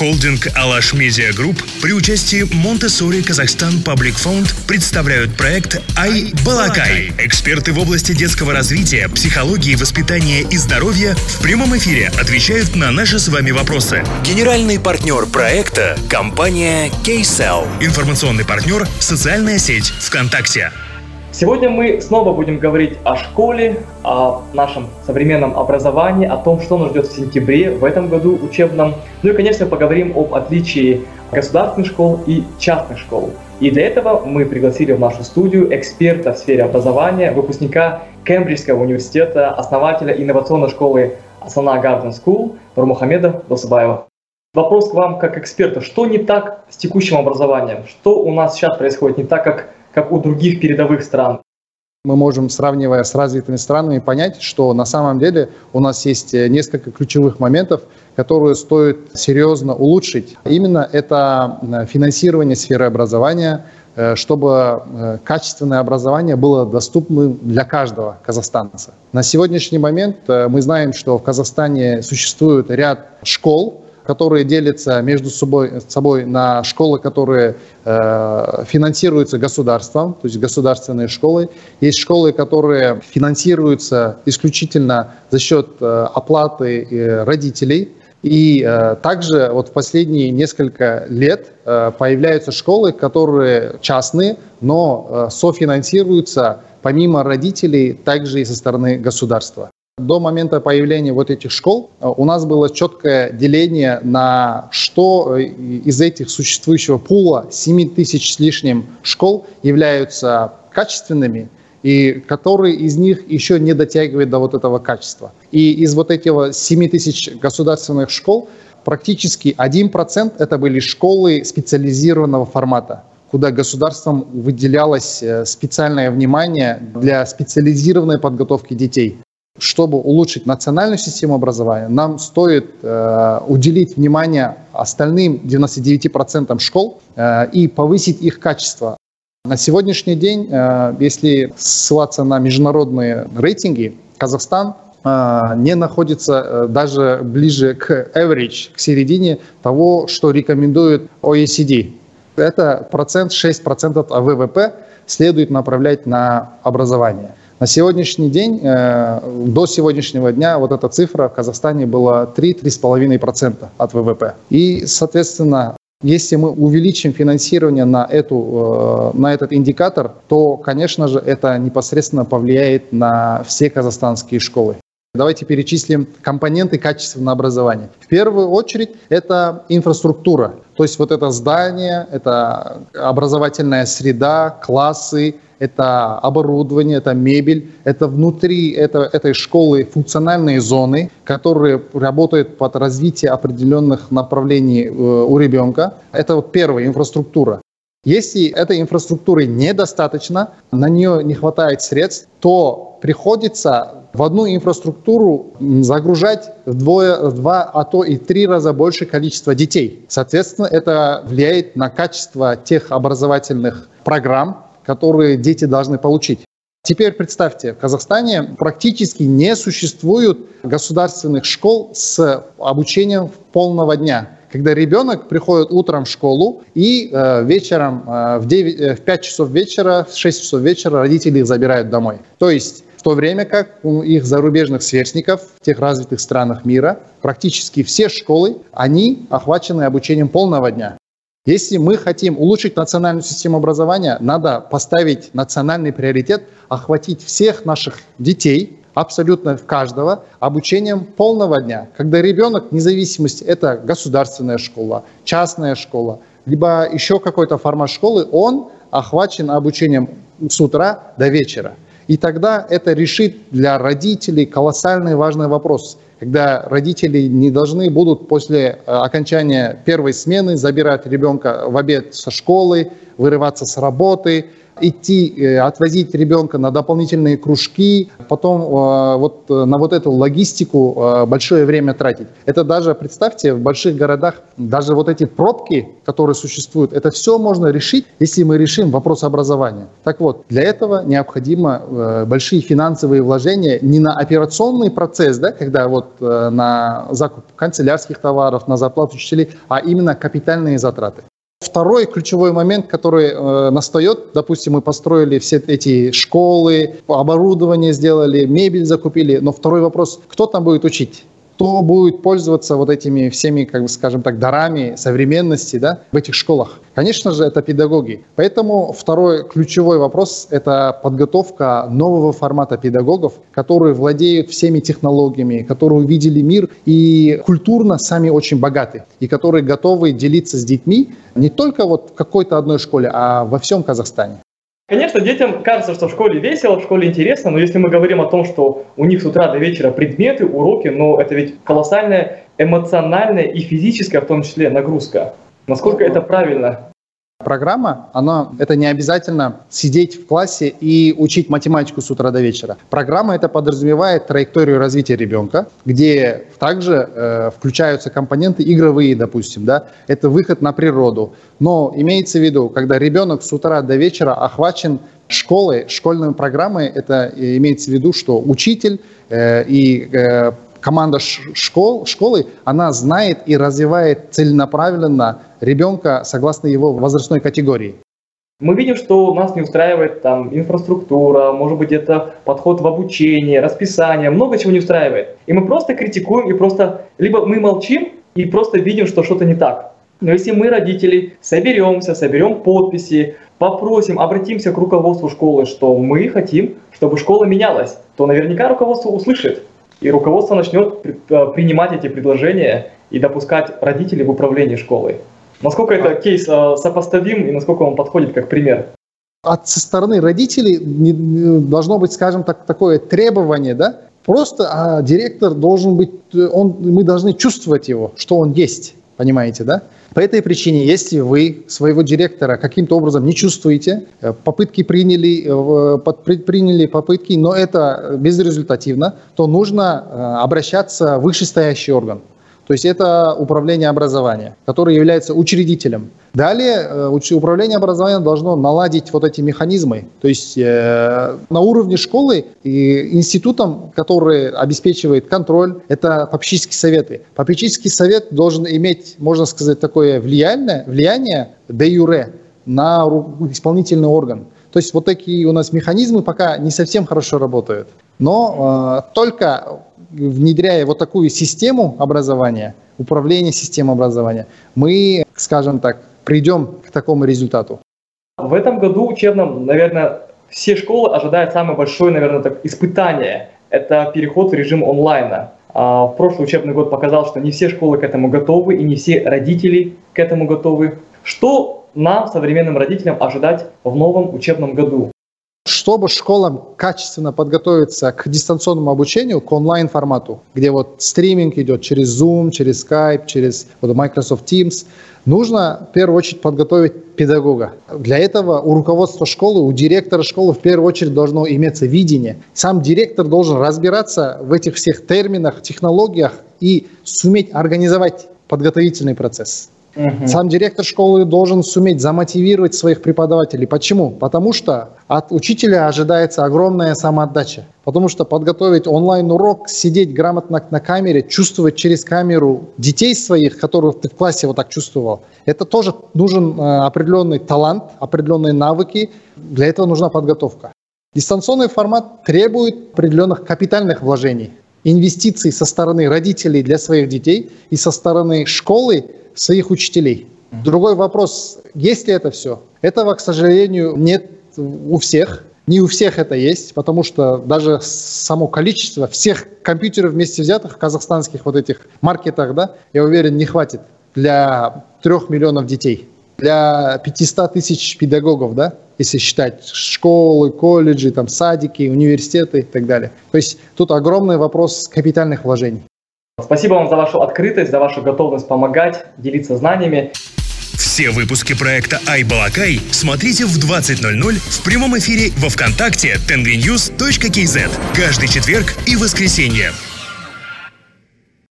Холдинг «Alash Media Group» при участии Montessori Kazakhstan Public Fund представляют проект «i-balaqai». Эксперты в области детского развития, психологии, воспитания и здоровья в прямом эфире отвечают на наши с вами вопросы. Генеральный партнер проекта – компания Kcell. Информационный партнер – социальная сеть ВКонтакте. Сегодня мы снова будем говорить о школе, о нашем современном образовании, о том, что нас ждет в сентябре в этом году учебном. Ну и, конечно, поговорим об отличии государственных школ и частных школ. И для этого мы пригласили в нашу студию эксперта в сфере образования, выпускника Кембриджского университета, основателя инновационной школы Асана Гарден School Нурмухамеда Досыбаева. Вопрос к вам как эксперта. Что не так с текущим образованием? Что у нас сейчас происходит не так, как как у других передовых стран. Мы можем, сравнивая с развитыми странами, понять, что на самом деле у нас есть э, несколько ключевых моментов, которые стоит серьезно улучшить. Именно это э, финансирование сферы образования, э, чтобы качественное образование было доступным для каждого казахстанца. На сегодняшний момент мы знаем, что в Казахстане существует ряд школ, которые делятся между собой, собой на школы, которые э, финансируются государством, то есть государственные школы. Есть школы, которые финансируются исключительно за счет э, оплаты э, родителей. И э, также вот в последние несколько лет э, появляются школы, которые частные, но э, софинансируются помимо родителей также и со стороны государства. До момента появления вот этих школ э, у нас было четкое деление на что э, из этих существующего пула 7 тысяч с лишним школ являются качественными, и которые из них еще не дотягивают до вот этого качества. И из вот этих 7 тысяч государственных школ практически 1% это были школы специализированного формата куда государством выделялось э, специальное внимание для специализированной подготовки детей чтобы улучшить национальную систему образования, нам стоит э, уделить внимание остальным 99% школ э, и повысить их качество. На сегодняшний день, э, если ссылаться на международные рейтинги, Казахстан э, не находится э, даже ближе к average, к середине того, что рекомендует OECD. Это процент 6% от ВВП следует направлять на образование. На сегодняшний день, э, до сегодняшнего дня вот эта цифра в Казахстане была 3-3,5% от ВВП. И, соответственно, если мы увеличим финансирование на, эту, э, на этот индикатор, то, конечно же, это непосредственно повлияет на все казахстанские школы. Давайте перечислим компоненты качественного образования. В первую очередь это инфраструктура, то есть вот это здание, это образовательная среда, классы, это оборудование, это мебель, это внутри это, этой школы функциональные зоны, которые работают под развитие определенных направлений э, у ребенка. Это вот первая инфраструктура. Если этой инфраструктуры недостаточно, на нее не хватает средств, то приходится в одну инфраструктуру загружать вдвое, в два, а то и три раза больше количества детей. Соответственно, это влияет на качество тех образовательных программ, которые дети должны получить. Теперь представьте, в Казахстане практически не существует государственных школ с обучением полного дня когда ребенок приходит утром в школу и э, вечером э, в, 9, э, в 5 часов вечера, в 6 часов вечера родители их забирают домой. То есть в то время как у их зарубежных сверстников в тех развитых странах мира практически все школы, они охвачены обучением полного дня. Если мы хотим улучшить национальную систему образования, надо поставить национальный приоритет, охватить всех наших детей, абсолютно каждого, обучением полного дня. Когда ребенок, независимости, это государственная школа, частная школа, либо еще какой-то формат школы, он охвачен обучением с утра до вечера. И тогда это решит для родителей колоссальный важный вопрос – когда родители не должны будут после э, окончания первой смены забирать ребенка в обед со школы, вырываться с работы, идти, э, отвозить ребенка на дополнительные кружки, потом э, вот на вот эту логистику большое время тратить. Это даже, представьте, в больших городах даже вот эти пробки, которые существуют, это все можно решить, если мы решим вопрос образования. Так вот, для этого необходимо большие финансовые вложения не на операционный процесс, да, когда вот на закуп канцелярских товаров, на зарплату учителей, а именно капитальные затраты. Второй ключевой момент, который э, настает, допустим, мы построили все эти школы, оборудование сделали, мебель закупили, но второй вопрос, кто там будет учить? Кто будет пользоваться вот этими всеми, как бы скажем так, дарами современности да, в этих школах? Конечно же, это педагоги. Поэтому второй ключевой вопрос – это подготовка нового формата педагогов, которые владеют всеми технологиями, которые увидели мир и культурно сами очень богаты, и которые готовы делиться с детьми не только вот в какой-то одной школе, а во всем Казахстане. Конечно, детям кажется, что в школе весело, в школе интересно, но если мы говорим о том, что у них с утра до вечера предметы, уроки, но это ведь колоссальная эмоциональная и физическая в том числе нагрузка. Насколько это правильно? Программа, она, это не обязательно сидеть в классе и учить математику с утра до вечера. Программа это подразумевает траекторию развития ребенка, где также э, включаются компоненты игровые, допустим, да, это выход на природу. Но имеется в виду, когда ребенок с утра до вечера охвачен школой, школьной программой, это имеется в виду, что учитель э, и э, команда школ, школы, она знает и развивает целенаправленно ребенка согласно его возрастной категории. Мы видим, что нас не устраивает там инфраструктура, может быть, это подход в обучение, расписание, много чего не устраивает. И мы просто критикуем и просто, либо мы молчим и просто видим, что что-то не так. Но если мы, родители, соберемся, соберем подписи, попросим, обратимся к руководству школы, что мы хотим, чтобы школа менялась, то наверняка руководство услышит. И руководство начнет э, принимать эти предложения и допускать родителей в управлении школой. Насколько это кейс э, сопоставим и насколько он подходит как пример? От со стороны родителей должно быть, скажем так, такое требование, да? Просто а директор должен быть, э, он, мы должны чувствовать его, что он есть, понимаете, да? По этой причине, если вы своего директора каким-то образом не чувствуете, э, попытки приняли, приняли попытки, но это безрезультативно, то нужно обращаться в вышестоящий орган. То есть это управление образования, которое является учредителем. Далее э, управление образования должно наладить вот эти механизмы. То есть э, на уровне школы и институтом, который обеспечивает контроль, это попечительские советы. Попечительский совет должен иметь, можно сказать, такое влияние, влияние де юре на исполнительный орган. То есть вот такие у нас механизмы пока не совсем хорошо работают. Но э, только внедряя вот такую систему образования, управления системой образования, мы, скажем так, придем к такому результату. В этом году учебном, наверное, все школы ожидают самое большое, наверное, так, испытание. Это переход в режим онлайна. А в прошлый учебный год показал, что не все школы к этому готовы и не все родители к этому готовы. Что нам, современным родителям, ожидать в новом учебном году? Чтобы школам качественно подготовиться к дистанционному обучению, к онлайн-формату, где вот стриминг идет через Zoom, через Skype, через вот Microsoft Teams, нужно в первую очередь подготовить педагога. Для этого у руководства школы, у директора школы в первую очередь должно иметься видение. Сам директор должен разбираться в этих всех терминах, технологиях и суметь организовать подготовительный процесс. Угу. Сам директор школы должен суметь замотивировать своих преподавателей. Почему? Потому что от учителя ожидается огромная самоотдача. Потому что подготовить онлайн-урок, сидеть грамотно на камере, чувствовать через камеру детей своих, которых ты в классе вот так чувствовал, это тоже нужен э, определенный талант, определенные навыки. Для этого нужна подготовка. Дистанционный формат требует определенных капитальных вложений, инвестиций со стороны родителей для своих детей и со стороны школы своих учителей. Другой вопрос, есть ли это все? Этого, к сожалению, нет у всех. Не у всех это есть, потому что даже само количество всех компьютеров вместе взятых в казахстанских вот этих маркетах, да, я уверен, не хватит для трех миллионов детей, для 500 тысяч педагогов, да, если считать школы, колледжи, там, садики, университеты и так далее. То есть тут огромный вопрос капитальных вложений. Спасибо вам за вашу открытость, за вашу готовность помогать, делиться знаниями. Все выпуски проекта «Айбалакай» смотрите в 20.00 в прямом эфире во Вконтакте tenvinews.kz каждый четверг и воскресенье.